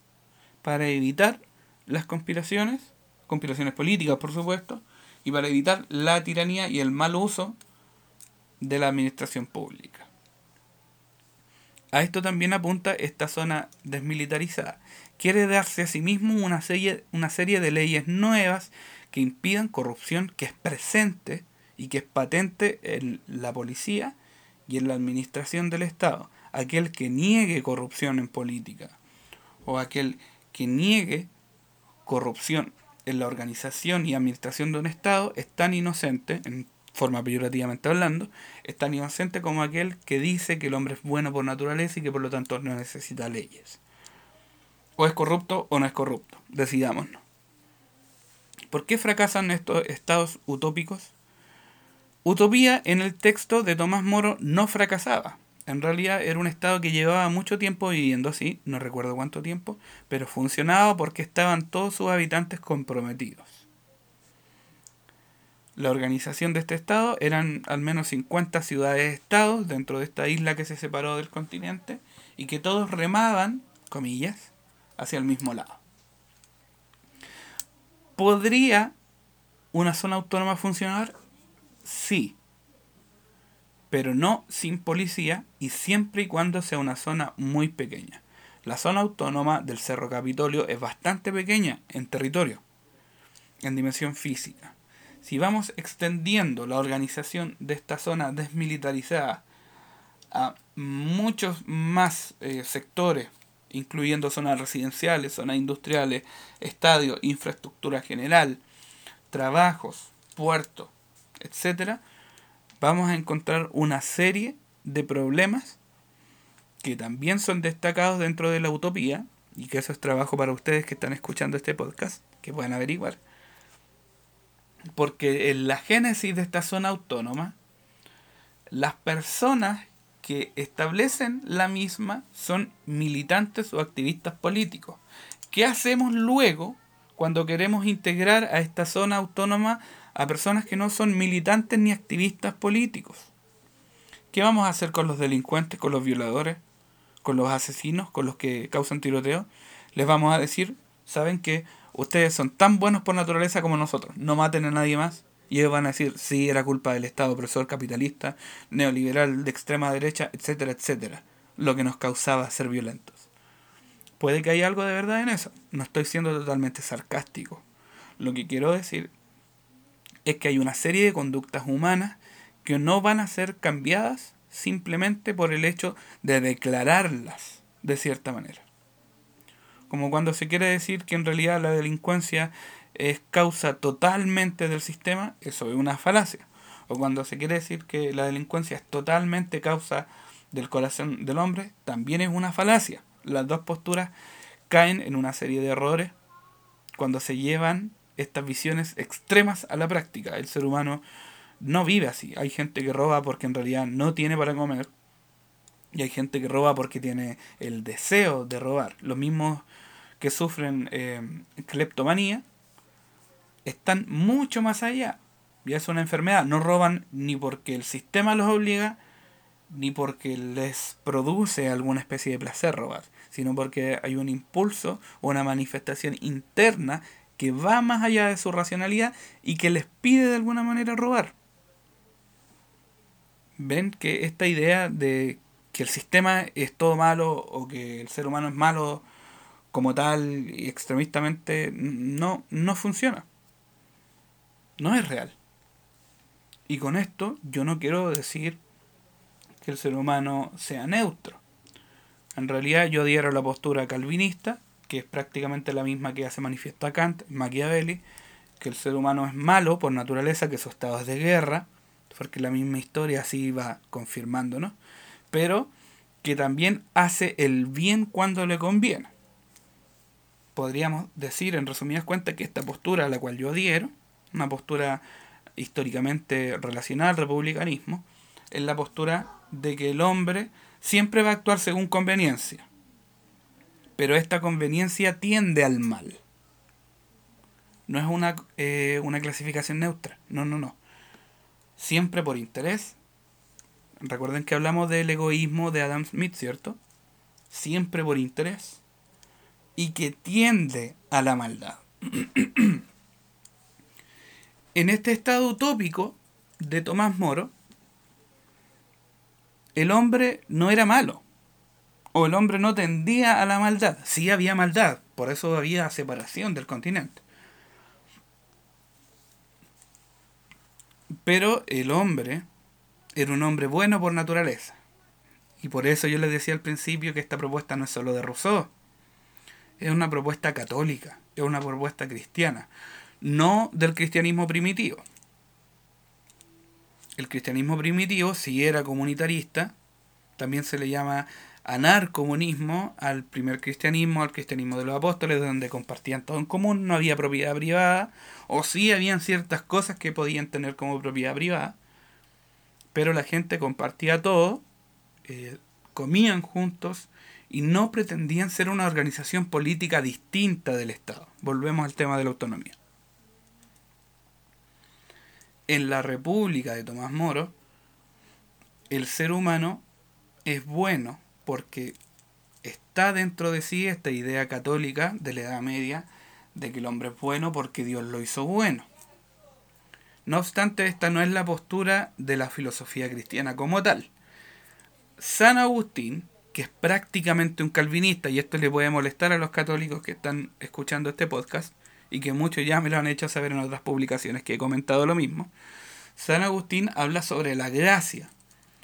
para evitar las conspiraciones, conspiraciones políticas por supuesto, y para evitar la tiranía y el mal uso de la administración pública. A esto también apunta esta zona desmilitarizada. Quiere darse a sí mismo una serie, una serie de leyes nuevas que impidan corrupción que es presente y que es patente en la policía y en la administración del Estado. Aquel que niegue corrupción en política o aquel que niegue corrupción en la organización y administración de un Estado es tan inocente, en forma peyorativamente hablando, es tan inocente como aquel que dice que el hombre es bueno por naturaleza y que por lo tanto no necesita leyes. O es corrupto o no es corrupto, decidámonos. ¿Por qué fracasan estos estados utópicos? Utopía en el texto de Tomás Moro no fracasaba. En realidad era un estado que llevaba mucho tiempo viviendo así, no recuerdo cuánto tiempo, pero funcionaba porque estaban todos sus habitantes comprometidos la organización de este Estado eran al menos 50 ciudades-estados dentro de esta isla que se separó del continente y que todos remaban, comillas, hacia el mismo lado. ¿Podría una zona autónoma funcionar? Sí, pero no sin policía y siempre y cuando sea una zona muy pequeña. La zona autónoma del Cerro Capitolio es bastante pequeña en territorio, en dimensión física si vamos extendiendo la organización de esta zona desmilitarizada a muchos más eh, sectores, incluyendo zonas residenciales, zonas industriales, estadios, infraestructura general, trabajos, puertos, etc., vamos a encontrar una serie de problemas que también son destacados dentro de la utopía, y que eso es trabajo para ustedes que están escuchando este podcast, que pueden averiguar porque en la génesis de esta zona autónoma, las personas que establecen la misma son militantes o activistas políticos. ¿Qué hacemos luego cuando queremos integrar a esta zona autónoma a personas que no son militantes ni activistas políticos? ¿Qué vamos a hacer con los delincuentes, con los violadores, con los asesinos, con los que causan tiroteo? Les vamos a decir, ¿saben que ustedes son tan buenos por naturaleza como nosotros, no maten a nadie más. Y ellos van a decir, sí, era culpa del Estado opresor capitalista, neoliberal, de extrema derecha, etcétera, etcétera, lo que nos causaba ser violentos. Puede que haya algo de verdad en eso, no estoy siendo totalmente sarcástico. Lo que quiero decir es que hay una serie de conductas humanas que no van a ser cambiadas simplemente por el hecho de declararlas de cierta manera como cuando se quiere decir que en realidad la delincuencia es causa totalmente del sistema, eso es una falacia. O cuando se quiere decir que la delincuencia es totalmente causa del corazón del hombre, también es una falacia. Las dos posturas caen en una serie de errores cuando se llevan estas visiones extremas a la práctica. El ser humano no vive así. Hay gente que roba porque en realidad no tiene para comer. Y hay gente que roba porque tiene el deseo de robar. Los mismos que sufren eh, cleptomanía están mucho más allá. Ya es una enfermedad. No roban ni porque el sistema los obliga, ni porque les produce alguna especie de placer robar, sino porque hay un impulso una manifestación interna que va más allá de su racionalidad y que les pide de alguna manera robar. Ven que esta idea de que el sistema es todo malo o que el ser humano es malo como tal y extremistamente no, no funciona. No es real. Y con esto yo no quiero decir que el ser humano sea neutro. En realidad yo adhiero a la postura calvinista, que es prácticamente la misma que hace manifiesta Kant, Machiavelli, que el ser humano es malo por naturaleza, que su estado es de guerra, porque la misma historia así va confirmando, ¿no? Pero que también hace el bien cuando le conviene. Podríamos decir, en resumidas cuentas, que esta postura a la cual yo adhiero, una postura históricamente relacionada al republicanismo, es la postura de que el hombre siempre va a actuar según conveniencia. Pero esta conveniencia tiende al mal. No es una, eh, una clasificación neutra. No, no, no siempre por interés. Recuerden que hablamos del egoísmo de Adam Smith, ¿cierto? Siempre por interés. Y que tiende a la maldad. en este estado utópico de Tomás Moro, el hombre no era malo. O el hombre no tendía a la maldad. Sí había maldad. Por eso había separación del continente. Pero el hombre era un hombre bueno por naturaleza. Y por eso yo les decía al principio que esta propuesta no es solo de Rousseau. Es una propuesta católica, es una propuesta cristiana, no del cristianismo primitivo. El cristianismo primitivo, si era comunitarista, también se le llama anarcomunismo al primer cristianismo, al cristianismo de los apóstoles, donde compartían todo en común, no había propiedad privada, o sí habían ciertas cosas que podían tener como propiedad privada, pero la gente compartía todo, eh, comían juntos y no pretendían ser una organización política distinta del Estado. Volvemos al tema de la autonomía. En la República de Tomás Moro, el ser humano es bueno porque está dentro de sí esta idea católica de la Edad Media de que el hombre es bueno porque Dios lo hizo bueno. No obstante, esta no es la postura de la filosofía cristiana como tal. San Agustín, que es prácticamente un calvinista, y esto le puede molestar a los católicos que están escuchando este podcast, y que muchos ya me lo han hecho saber en otras publicaciones que he comentado lo mismo, San Agustín habla sobre la gracia,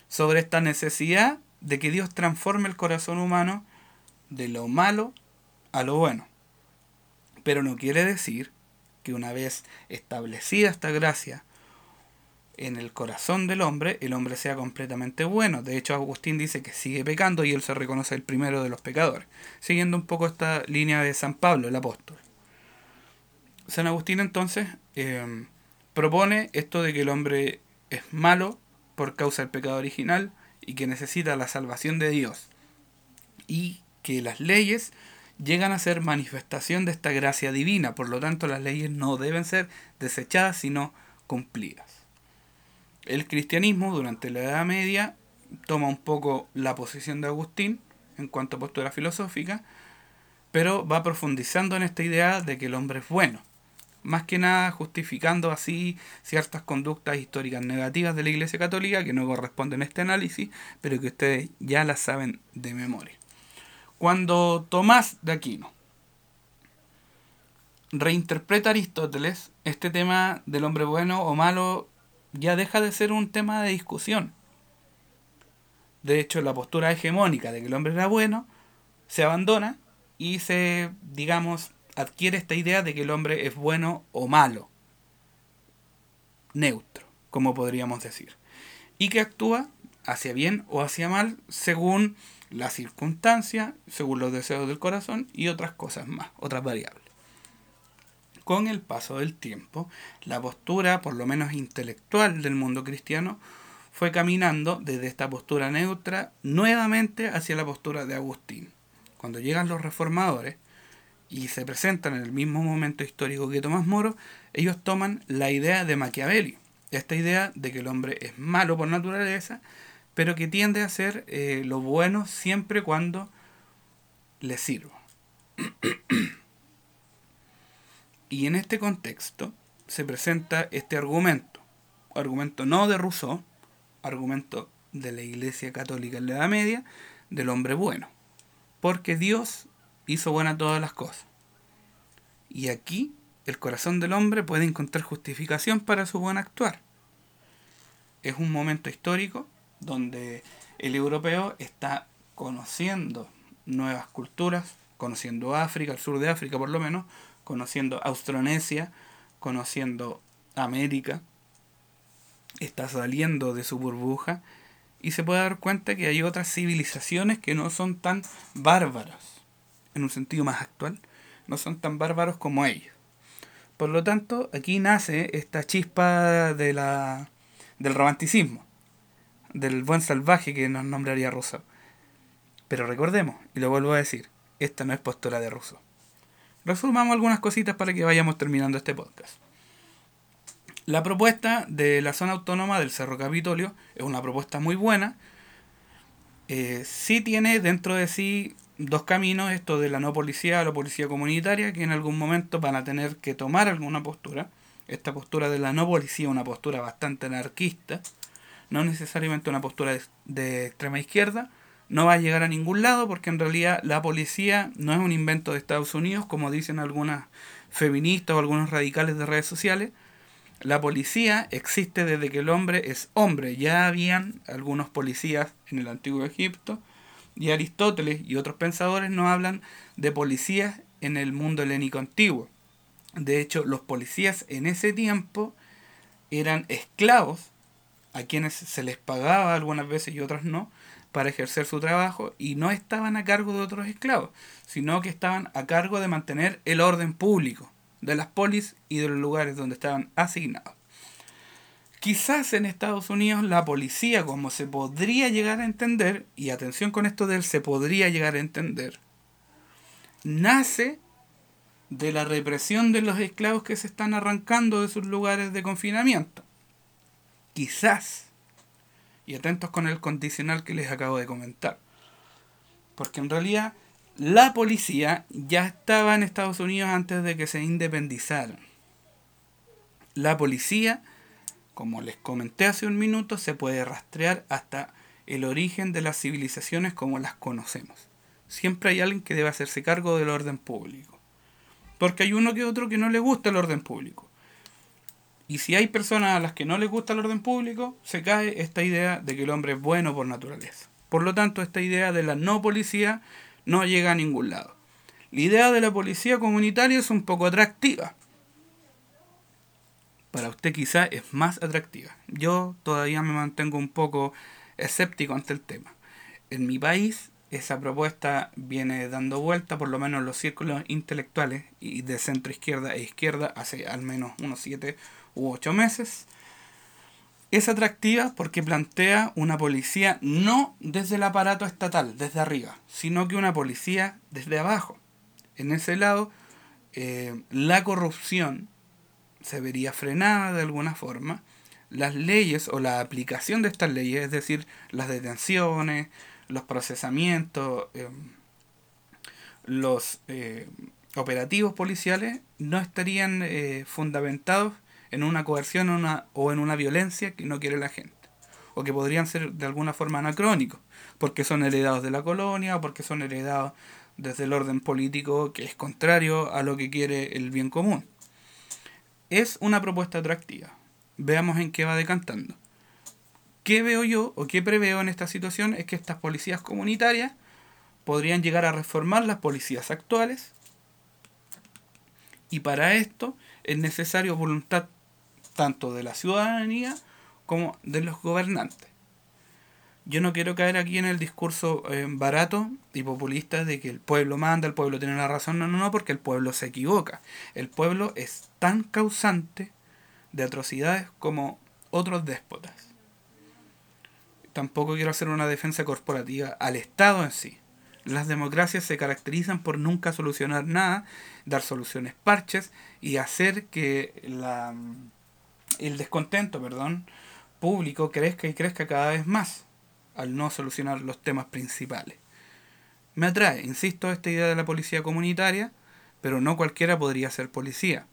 sobre esta necesidad de que Dios transforme el corazón humano de lo malo a lo bueno. Pero no quiere decir que una vez establecida esta gracia en el corazón del hombre, el hombre sea completamente bueno. De hecho, Agustín dice que sigue pecando y él se reconoce el primero de los pecadores, siguiendo un poco esta línea de San Pablo, el apóstol. San Agustín entonces eh, propone esto de que el hombre es malo por causa del pecado original, y que necesita la salvación de Dios y que las leyes llegan a ser manifestación de esta gracia divina, por lo tanto las leyes no deben ser desechadas sino cumplidas. El cristianismo durante la Edad Media toma un poco la posición de Agustín en cuanto a postura filosófica, pero va profundizando en esta idea de que el hombre es bueno más que nada justificando así ciertas conductas históricas negativas de la Iglesia Católica que no corresponden a este análisis, pero que ustedes ya las saben de memoria. Cuando Tomás de Aquino reinterpreta Aristóteles, este tema del hombre bueno o malo ya deja de ser un tema de discusión. De hecho, la postura hegemónica de que el hombre era bueno se abandona y se, digamos, adquiere esta idea de que el hombre es bueno o malo, neutro, como podríamos decir, y que actúa hacia bien o hacia mal según la circunstancia, según los deseos del corazón y otras cosas más, otras variables. con el paso del tiempo, la postura, por lo menos intelectual del mundo cristiano, fue caminando desde esta postura neutra nuevamente hacia la postura de Agustín. Cuando llegan los reformadores y se presentan en el mismo momento histórico que Tomás Moro, ellos toman la idea de Maquiavelo, esta idea de que el hombre es malo por naturaleza, pero que tiende a hacer eh, lo bueno siempre cuando le sirva. y en este contexto se presenta este argumento, argumento no de Rousseau, argumento de la Iglesia Católica en la Edad Media, del hombre bueno, porque Dios hizo buenas todas las cosas. Y aquí el corazón del hombre puede encontrar justificación para su buen actuar. Es un momento histórico donde el europeo está conociendo nuevas culturas, conociendo África, el sur de África por lo menos, conociendo Austronesia, conociendo América, está saliendo de su burbuja y se puede dar cuenta que hay otras civilizaciones que no son tan bárbaras, en un sentido más actual, no son tan bárbaros como ellos. Por lo tanto, aquí nace esta chispa de la, del romanticismo, del buen salvaje que nos nombraría Rousseau. Pero recordemos, y lo vuelvo a decir, esta no es postura de Rousseau. Resumamos algunas cositas para que vayamos terminando este podcast. La propuesta de la zona autónoma del Cerro Capitolio es una propuesta muy buena. Eh, sí tiene dentro de sí dos caminos, esto de la no policía a la policía comunitaria, que en algún momento van a tener que tomar alguna postura. Esta postura de la no policía, una postura bastante anarquista, no necesariamente una postura de extrema izquierda, no va a llegar a ningún lado porque en realidad la policía no es un invento de Estados Unidos, como dicen algunas feministas o algunos radicales de redes sociales, la policía existe desde que el hombre es hombre. Ya habían algunos policías en el antiguo Egipto y Aristóteles y otros pensadores nos hablan de policías en el mundo helénico antiguo. De hecho, los policías en ese tiempo eran esclavos a quienes se les pagaba algunas veces y otras no para ejercer su trabajo y no estaban a cargo de otros esclavos, sino que estaban a cargo de mantener el orden público de las polis y de los lugares donde estaban asignados. Quizás en Estados Unidos la policía, como se podría llegar a entender, y atención con esto del se podría llegar a entender, nace de la represión de los esclavos que se están arrancando de sus lugares de confinamiento. Quizás. Y atentos con el condicional que les acabo de comentar. Porque en realidad la policía ya estaba en Estados Unidos antes de que se independizaran. La policía, como les comenté hace un minuto, se puede rastrear hasta el origen de las civilizaciones como las conocemos. Siempre hay alguien que debe hacerse cargo del orden público. Porque hay uno que otro que no le gusta el orden público. Y si hay personas a las que no les gusta el orden público, se cae esta idea de que el hombre es bueno por naturaleza. Por lo tanto, esta idea de la no policía no llega a ningún lado. La idea de la policía comunitaria es un poco atractiva. Para usted quizá es más atractiva. Yo todavía me mantengo un poco escéptico ante el tema. En mi país esa propuesta viene dando vuelta, por lo menos en los círculos intelectuales y de centro izquierda e izquierda, hace al menos unos 7 u 8 meses es atractiva porque plantea una policía no desde el aparato estatal, desde arriba, sino que una policía desde abajo. En ese lado, eh, la corrupción se vería frenada de alguna forma, las leyes o la aplicación de estas leyes, es decir, las detenciones, los procesamientos, eh, los eh, operativos policiales, no estarían fundamentados en una coerción o en una violencia que no quiere la gente. O que podrían ser de alguna forma anacrónicos, porque son heredados de la colonia o porque son heredados desde el orden político que es contrario a lo que quiere el bien común. Es una propuesta atractiva. Veamos en qué va decantando. ¿Qué veo yo o qué preveo en esta situación? Es que estas policías comunitarias podrían llegar a reformar las policías actuales y para esto es necesario voluntad tanto de la ciudadanía como de los gobernantes. Yo no quiero caer aquí en el discurso eh, barato y populista de que el pueblo manda, el pueblo tiene la razón. No, no, no, porque el pueblo se equivoca. El pueblo es tan causante de atrocidades como otros déspotas. Tampoco quiero hacer una defensa corporativa al Estado en sí. Las democracias se caracterizan por nunca solucionar nada, dar soluciones parches y hacer que la, el descontento perdón, público crezca y crezca cada vez más al no solucionar los temas principales. Me atrae, insisto, esta idea de la policía comunitaria, pero no cualquiera podría ser policía.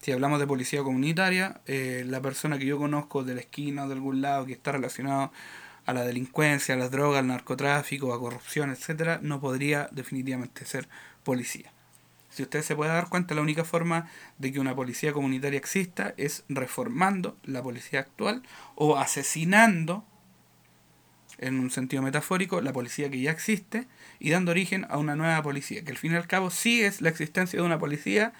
Si hablamos de policía comunitaria, eh, la persona que yo conozco de la esquina o de algún lado que está relacionado a la delincuencia, a las drogas, al narcotráfico, a corrupción, etcétera, no podría definitivamente ser policía. Si usted se puede dar cuenta, la única forma de que una policía comunitaria exista es reformando la policía actual o asesinando en un sentido metafórico, la policía que ya existe y dando origen a una nueva policía, que al fin y al cabo sí es la existencia de una policía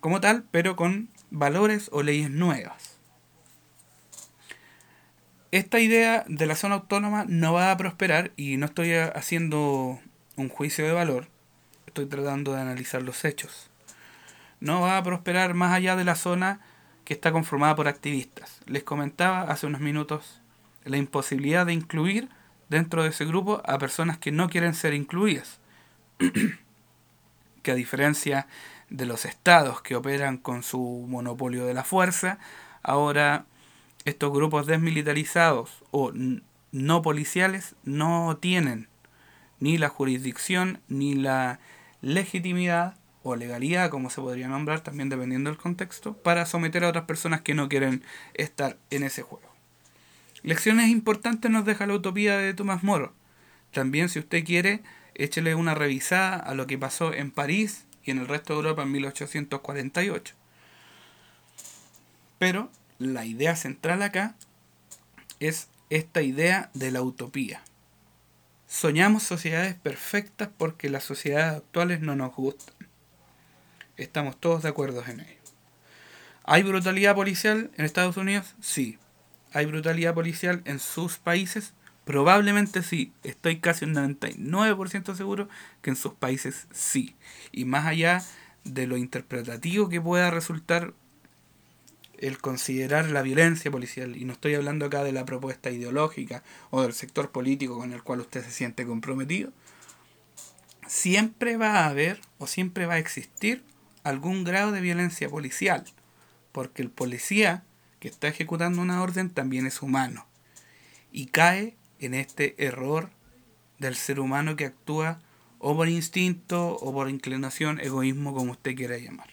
como tal, pero con valores o leyes nuevas. Esta idea de la zona autónoma no va a prosperar y no estoy haciendo un juicio de valor, estoy tratando de analizar los hechos. No va a prosperar más allá de la zona que está conformada por activistas. Les comentaba hace unos minutos la imposibilidad de incluir dentro de ese grupo a personas que no quieren ser incluidas. que a diferencia de los estados que operan con su monopolio de la fuerza, ahora estos grupos desmilitarizados o no policiales no tienen ni la jurisdicción ni la legitimidad o legalidad, como se podría nombrar también dependiendo del contexto, para someter a otras personas que no quieren estar en ese juego. Lecciones importantes nos deja la utopía de Tomás Moro. También, si usted quiere, échele una revisada a lo que pasó en París y en el resto de Europa en 1848. Pero la idea central acá es esta idea de la utopía. Soñamos sociedades perfectas porque las sociedades actuales no nos gustan. Estamos todos de acuerdo en ello. ¿Hay brutalidad policial en Estados Unidos? Sí. ¿Hay brutalidad policial en sus países? Probablemente sí. Estoy casi un 99% seguro que en sus países sí. Y más allá de lo interpretativo que pueda resultar el considerar la violencia policial, y no estoy hablando acá de la propuesta ideológica o del sector político con el cual usted se siente comprometido, siempre va a haber o siempre va a existir algún grado de violencia policial, porque el policía que está ejecutando una orden también es humano y cae en este error del ser humano que actúa o por instinto o por inclinación, egoísmo, como usted quiera llamar.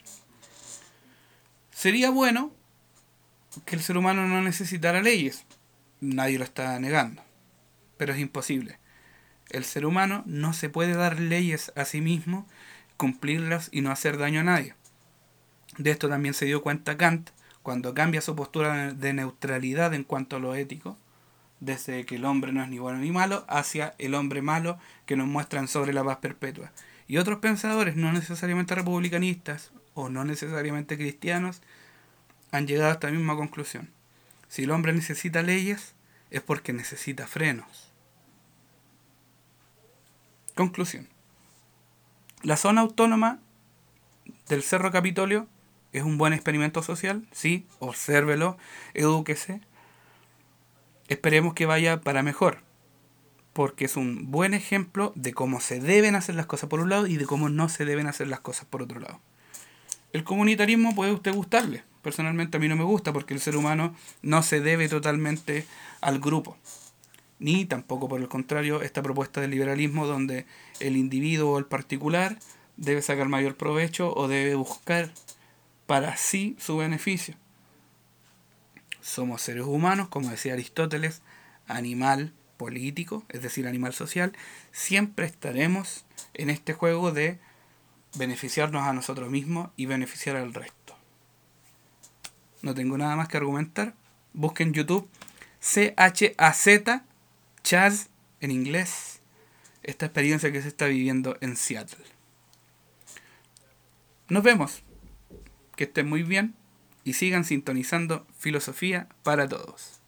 Sería bueno que el ser humano no necesitara leyes, nadie lo está negando, pero es imposible. El ser humano no se puede dar leyes a sí mismo, cumplirlas y no hacer daño a nadie. De esto también se dio cuenta Kant cuando cambia su postura de neutralidad en cuanto a lo ético, desde que el hombre no es ni bueno ni malo, hacia el hombre malo que nos muestran sobre la paz perpetua. Y otros pensadores, no necesariamente republicanistas o no necesariamente cristianos, han llegado a esta misma conclusión. Si el hombre necesita leyes, es porque necesita frenos. Conclusión. La zona autónoma del Cerro Capitolio ¿Es un buen experimento social? Sí, obsérvelo, edúquese. Esperemos que vaya para mejor, porque es un buen ejemplo de cómo se deben hacer las cosas por un lado y de cómo no se deben hacer las cosas por otro lado. El comunitarismo puede usted gustarle. Personalmente a mí no me gusta porque el ser humano no se debe totalmente al grupo. Ni tampoco por el contrario esta propuesta del liberalismo donde el individuo o el particular debe sacar mayor provecho o debe buscar para sí su beneficio. Somos seres humanos, como decía Aristóteles, animal político, es decir, animal social, siempre estaremos en este juego de beneficiarnos a nosotros mismos y beneficiar al resto. No tengo nada más que argumentar. Busquen YouTube C-H-A-Z, Chaz en inglés, esta experiencia que se está viviendo en Seattle. Nos vemos. Que estén muy bien y sigan sintonizando Filosofía para Todos.